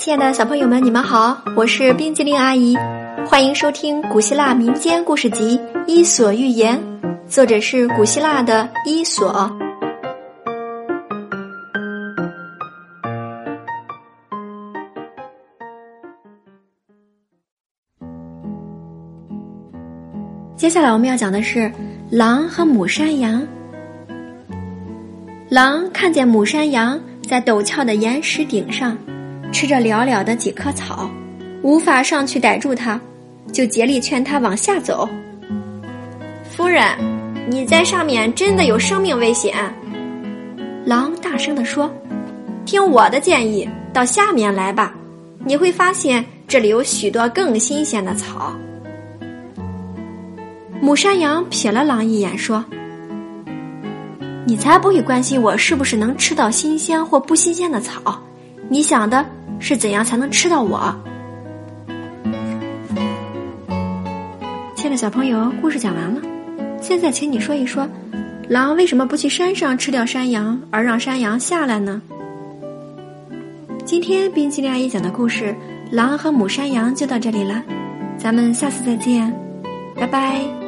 亲爱的小朋友们，你们好，我是冰激凌阿姨，欢迎收听古希腊民间故事集《伊索寓言》，作者是古希腊的伊索。接下来我们要讲的是狼和母山羊。狼看见母山羊在陡峭的岩石顶上。吃着寥寥的几棵草，无法上去逮住它，就竭力劝他往下走。夫人，你在上面真的有生命危险。狼大声地说：“听我的建议，到下面来吧，你会发现这里有许多更新鲜的草。”母山羊瞥了狼一眼，说：“你才不会关心我是不是能吃到新鲜或不新鲜的草，你想的。”是怎样才能吃到我？亲爱的小朋友，故事讲完了，现在请你说一说，狼为什么不去山上吃掉山羊，而让山羊下来呢？今天冰淇淋阿姨讲的故事《狼和母山羊》就到这里了，咱们下次再见，拜拜。